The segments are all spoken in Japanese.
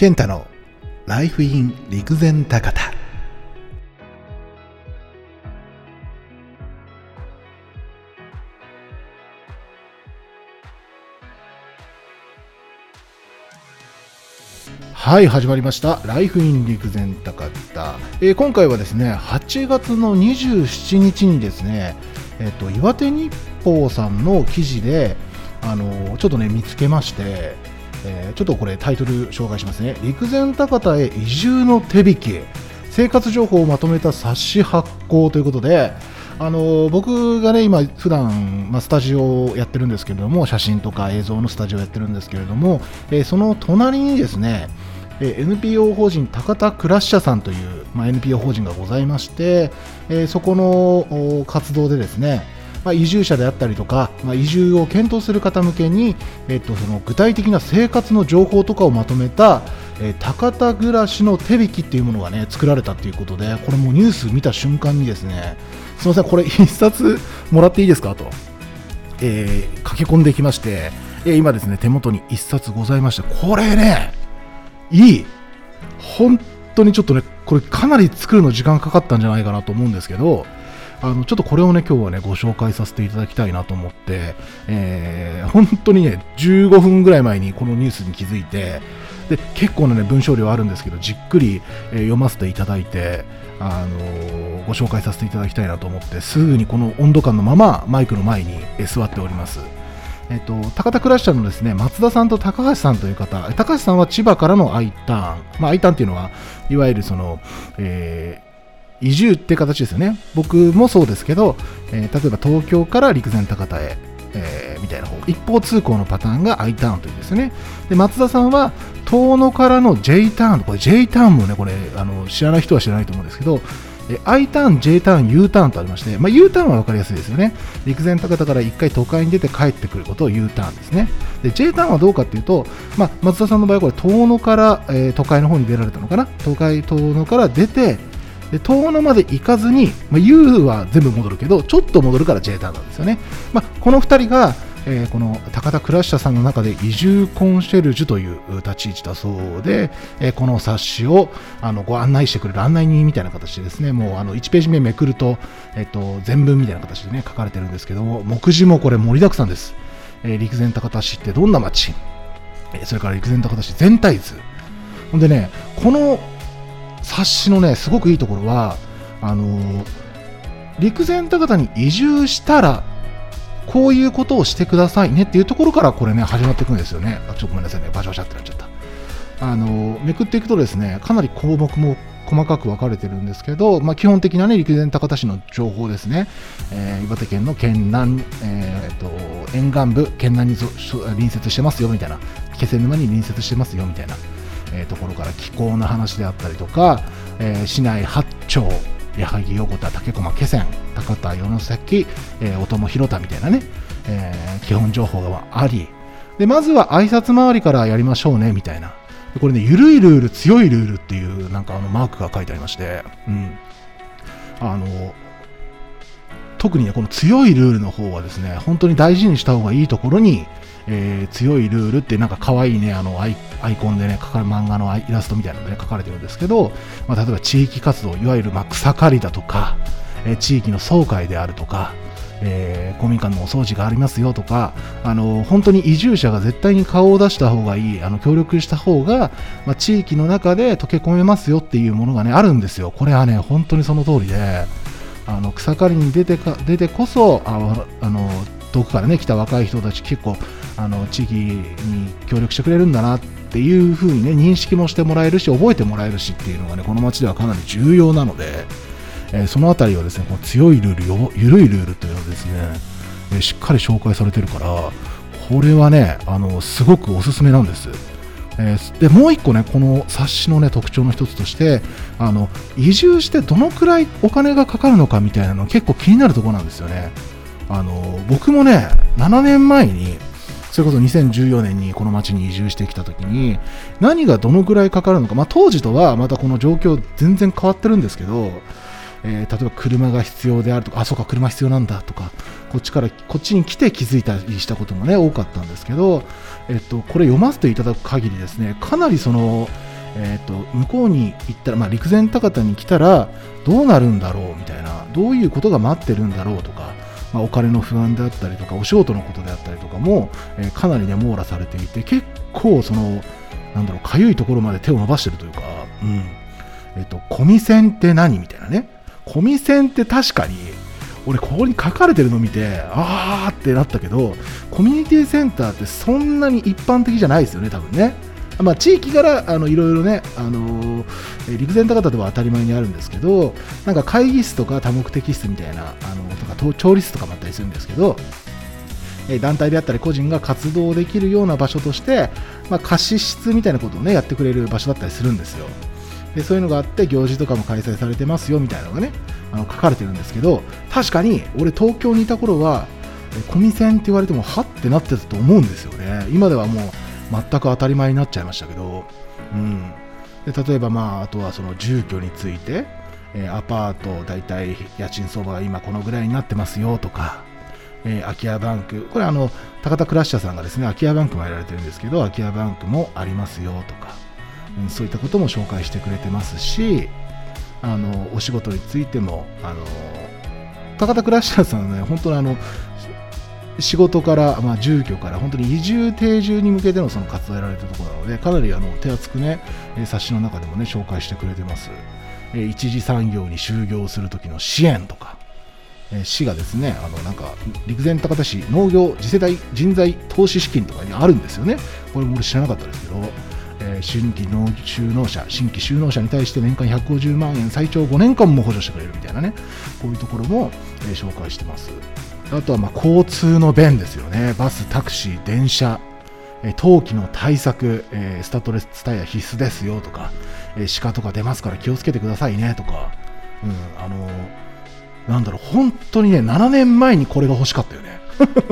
健太のライフイン陸前高田。はい始まりました。ライフイン陸前高田、えー今回はですね8月の27日にですねえっ、と岩手日報さんの記事であのーちょっとね見つけましてえーちょっとこれタイトル紹介しますね。陸前高田へ移住の手引き生活情報をまとめた冊子発行ということであの僕がね今普段まあスタジオをやってるんですけれども写真とか映像のスタジオをやってるんですけれども、えーその隣にですねえー NPO 法人高田クラッシャーさんという、まあ、NPO 法人がございまして、えーそこの活動でですね、まあ、移住者であったりとか、まあ、移住を検討する方向けに、えっとその具体的な生活の情報とかをまとめた、えー高田暮らしの手引きっていうものがね作られたということでこれもニュース見た瞬間にですねすみませんこれ一冊もらっていいですか？と、えー駆け込んできまして、えー今ですね手元に一冊ございましてこれねいい！本当にちょっとねこれかなり作るの時間かかったんじゃないかなと思うんですけどあのちょっとこれをね今日はねご紹介させていただきたいなと思って、えー本当にね15分ぐらい前にこのニュースに気づいてで結構なね文章量あるんですけどじっくり、えー読ませていただいてあのーご紹介させていただきたいなと思ってすぐにこの温度感のままマイクの前にえー座っております。えっと、高田クラッシャーのですね松田さんと高橋さんという方、高橋さんは千葉からの I ターン、まあ、I ターンっていうのは、いわゆるその、えー移住って形ですよね。僕もそうですけど、えー例えば東京から陸前高田へ、えーみたいな方、一方通行のパターンが I ターンというですね。で、松田さんは遠野からの J ターン、これ J ターンもね、これ、あの知らない人は知らないと思うんですけど、え I ターン、J ターン、U ターンとありまして、まあ、U ターンは分かりやすいですよね。陸前高田から1回都会に出て帰ってくることを U ターンですね。で J ターンはどうかっていうと、まあ、松田さんの場合はこれ遠野から、えー都会の方に出られたのかな？都会遠野から出てで遠野まで行かずに、まあ、U は全部戻るけどちょっと戻るから J ターンなんですよね、まあ、この2人が、えーこの高田クラッシャーさんの中で移住コンシェルジュという立ち位置だそうで、えーこの冊子をあのご案内してくれる案内人みたいな形でですねもうあの1ページ目めくると、えっと全文みたいな形でね書かれてるんですけども目次もこれ盛りだくさんです、えー陸前高田市ってどんな町えそれから陸前高田市全体図。ほんでねこの冊子のねすごくいいところはあのー陸前高田に移住したらこういうことをしてくださいねっていうところからこれね始まっていくんですよね。あちょっとごめんなさいね。バシャバシャってなっちゃった。あのーめくっていくとですねかなり項目も細かく分かれてるんですけど、まあ、基本的なね陸前高田市の情報ですね、えー岩手県の県南、えーと沿岸部県南に隣接してますよみたいな。気仙沼に隣接してますよみたいな、えーところから気候の話であったりとか、えー市内8町矢作横田竹駒気仙高田与野崎、えー、音も広田みたいなね、えー基本情報がありでまずは挨拶回りからやりましょうねみたいな。これね緩いルール強いルールっていうなんかあのマークが書いてありまして、うん、あの特にねこの強いルールの方はですね本当に大事にした方がいいところに、えー強いルールってなんか可愛いねあのアイコンでね描かれ漫画のイラストみたいなので、ね、書かれてるんですけど、まあ、例えば地域活動いわゆるま草刈りだとか、えー地域の総会であるとかえー公民館のお掃除がありますよとか、あの本当に移住者が絶対に顔を出した方がいい、あの協力した方が、まあ、地域の中で溶け込めますよっていうものがねあるんですよ。これはね本当にその通りで、あの草刈りに出てか出てこそああの遠くからね来た若い人たち結構あの地域に協力してくれるんだなっていう風にね認識もしてもらえるし覚えてもらえるしっていうのがねこの町ではかなり重要なので。えーそのあたりはですねこの強いルールよ緩いルールというのをですね、えーしっかり紹介されてるからこれはねあのすごくおすすめなんです。えーでもう一個ねこの冊子のね特徴の一つとしてあの移住してどのくらいお金がかかるのかみたいなの結構気になるところなんですよね。あの僕もね7年前にそれこそ2014年にこの町に移住してきた時に何がどのくらいかかるのか、まあ、当時とはまたこの状況全然変わってるんですけど、えー例えば車が必要であるとかあそうか車必要なんだとかこっちからこっちに来て気づいたりしたこともね多かったんですけど、えっと、これ読ませていただく限りですねかなりその、えーと、向こうに行ったら、まあ、陸前高田に来たらどうなるんだろうみたいなどういうことが待ってるんだろうとか、まあ、お金の不安であったりとかお仕事のことであったりとかも、えー、かなりね網羅されていて結構そのなんだろうかゆいところまで手を伸ばしてるというか、うん。えーと、コミセンって何みたいなね。コミセンって確かに俺ここに書かれてるの見てあーってなったけどコミュニティセンターってそんなに一般的じゃないですよね多分ね。まあ、地域からあのいろいろね、あのー、陸前高田では当たり前にあるんですけど、なんか会議室とか多目的室みたいな、あのとか調理室とかもあったりするんですけど、団体であったり個人が活動できるような場所として、まあ、貸し室みたいなことをねやってくれる場所だったりするんですよ。でそういうのがあって行事とかも開催されてますよみたいなのがねあの書かれてるんですけど確かに俺東京にいた頃はコミセンって言われてもはってなってたと思うんですよね。今ではもう全く当たり前になっちゃいましたけど、うん、で例えば、まあ、あとはその住居について、え、アパート大体家賃相場が今このぐらいになってますよとか、えー、空き家バンク。これあの高田クラッシャーさんがですね空き家バンクもやられてるんですけど空き家バンクもありますよとか、うん、そういったことも紹介してくれてますしあのお仕事についてもあの高田クラッシャーさんはね本当にあの仕事から、まあ、住居から本当に移住定住に向けてのその活動をやられてるところなのでかなりあの手厚くね冊子の中でもね紹介してくれてます。一次産業に就業する時の支援とか市がですねあのなんか陸前高田市農業次世代人材投資資金とかにあるんですよね。これも俺知らなかったですけど。え新規農就農者、新規就農者に対して年間150万円、最長5年間も補助してくれるみたいなね、こういうところも、え紹介してます。あとはま交通の便ですよね。バス、タクシー、電車、え冬季の対策、え、スタッドレスタイヤ必須ですよとか、え、鹿とか出ますから気をつけてくださいねとか、うん、あの、なんだろう、本当にね、7年前にこれが欲しかったよね。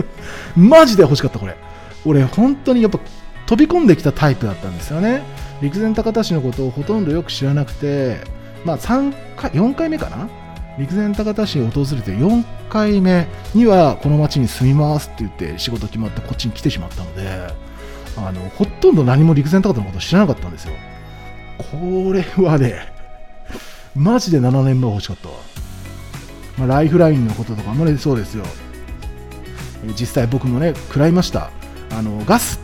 マジで欲しかった、これ。俺、本当にやっぱ飛び込んできたタイプだったんですよね。陸前高田市のことをほとんどよく知らなくて、まあ、3回、4回目かな？陸前高田市を訪れて4回目にはこの町に住みますって言って仕事決まってこっちに来てしまったのであのほとんど何も陸前高田のこと知らなかったんですよ。これはねマジで7年前欲しかったわ、まあ、ライフラインのこととかもねそうですよ。実際僕もね食らいました。あのガス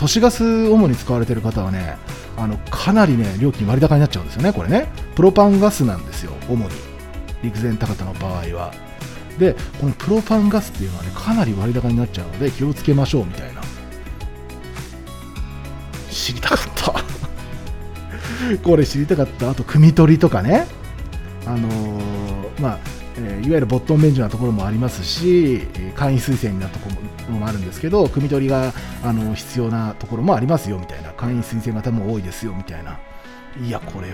都市ガス主に使われている方はねあのかなりね料金割高になっちゃうんですよねこれね。プロパンガスなんですよ主に。陸前高田の場合は。でこのプロパンガスっていうのはねかなり割高になっちゃうので気をつけましょうみたいな。知りたかった。これ知りたかった。あと汲み取りとかね。あのー、まあえー、いわゆるボットン便所なところもありますし、簡易推薦になったところもあるんですけど、汲み取りがあの必要なところもありますよみたいな、簡易推薦型も多いですよみたいな、いや、これ、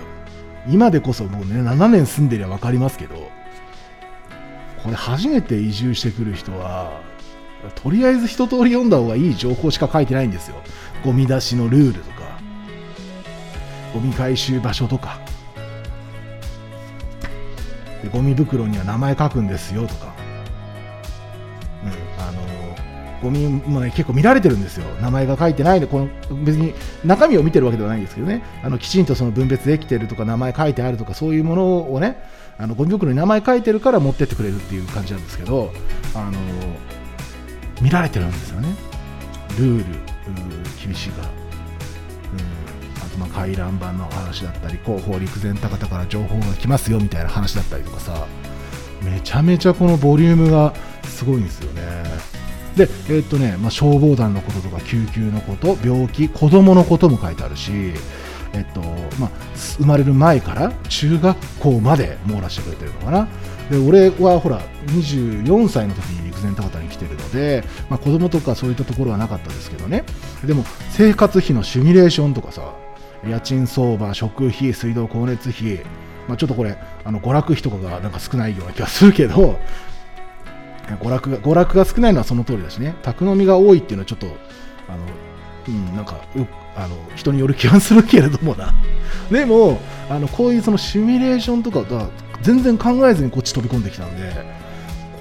今でこそもうね、7年住んでりゃ分かりますけど、これ初めて移住してくる人は、とりあえず一通り読んだ方がいい情報しか書いてないんですよ。ゴミ出しのルールとか、ゴミ回収場所とか、でゴミ袋には名前書くんですよとか、うん、あのゴミもね結構見られてるんですよ、名前が書いてないで、この別に中身を見てるわけではないんですけどね、あのきちんとその分別できてるとか、名前書いてあるとか、そういうものをね、あのゴミ袋に名前書いてるから持ってってくれるっていう感じなんですけど、あの見られてるんですよね、ルール、厳しいから。あま回覧板の話だったり広報陸前高田から情報が来ますよみたいな話だったりとかさめちゃめちゃこのボリュームがすごいんですよねで、えー、っとね、まあ、消防団のこととか救急のこと、病気、子供のことも書いてあるし、えっとまあ、生まれる前から中学校まで網羅してくれてるのかな。で俺はほら24歳の時に陸前高田に来てるので、まあ、子供とかそういったところはなかったですけどねでも生活費のシミュレーションとかさ家賃相場食費水道光熱費、まあ、ちょっとこれあの娯楽費とかがなんか少ないような気がするけど娯楽が娯楽が少ないのはその通りだしね。宅飲みが多いっていうのはちょっとあの、うん、なんかあの人による気がするけれどもな。でもあのこういうそのシミュレーションとかが全然考えずにこっち飛び込んできたんで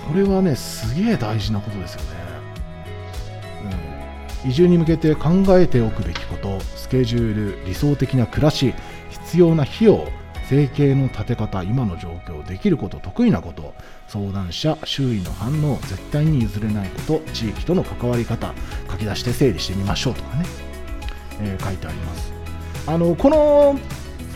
これはねすげえ大事なことですよね、移住に向けて考えておくべきことスケジュール理想的な暮らし必要な費用生計の立て方今の状況できること得意なこと相談者周囲の反応絶対に譲れないこと地域との関わり方書き出して整理してみましょうとかね、えー、書いてあります。あのこの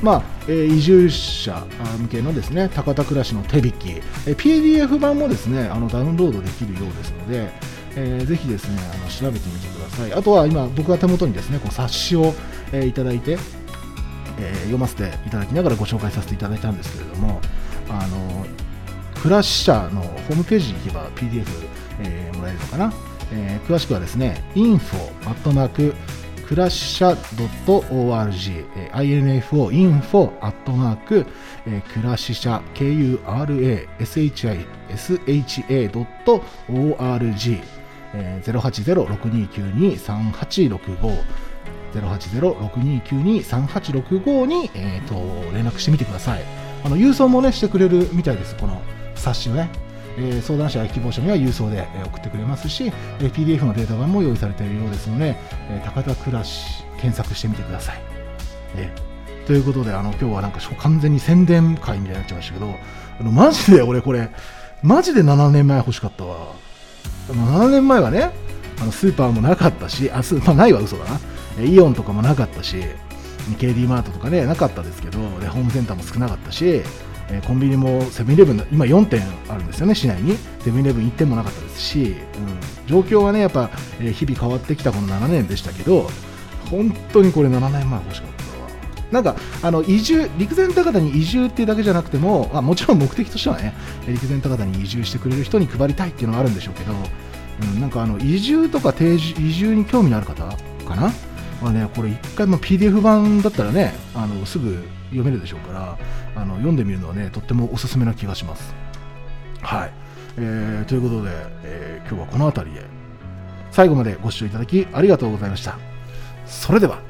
まあえー、移住者向けのですね高田暮らしの手引き、えー、PDF 版もですねあのダウンロードできるようですので、えー、ぜひですねあの調べてみてください。あとは今僕が手元にですねこう冊子を、えー、いただいて、えー、読ませていただきながらご紹介させていただいたんですけれどもあの暮らし者のホームページに行けば PDF、えー、もらえるのかな、えー、詳しくはですね info アットマーククラッシャ .org、info、info、アットマーク、クラシシャ、kurashisa.org、080-6292-3865 080-6292-3865に、えーと、連絡してみてください。あの郵送もねしてくれるみたいです、この冊子をね。え相談者や希望者には郵送で送ってくれますし、え PDF のデータ版も用意されているようですので、え高田暮らし検索してみてください。ね、ということで、あの今日はなんか完全に宣伝会みたいになっちゃいましたけど、あのマジで俺これ、マジで7年前欲しかったわ。7年前はね、あのスーパーもなかったし、あスーパーないは嘘だな。イオンとかもなかったし、KD マートとかね、なかったですけど、でホームセンターも少なかったし、えコンビニもセブンイレブン今4店あるんですよね市内に。セブンイレブン1店もなかったですし、うん、状況はねやっぱ、え日々変わってきたこの7年でしたけど本当にこれ7年前欲しかった。なんかあの移住陸前高田に移住っていうだけじゃなくても、あ、もちろん目的としてはね陸前高田に移住してくれる人に配りたいっていうのがあるんでしょうけど、うん、なんかあの移住とか定住移住に興味のある方かな？まあね、これ1回も PDF 版だったらねあのすぐ読めるでしょうからあの読んでみるのはねとってもおすすめな気がします。はい、えー、ということで、えー、今日はこの辺りで最後までご視聴いただきありがとうございました。それでは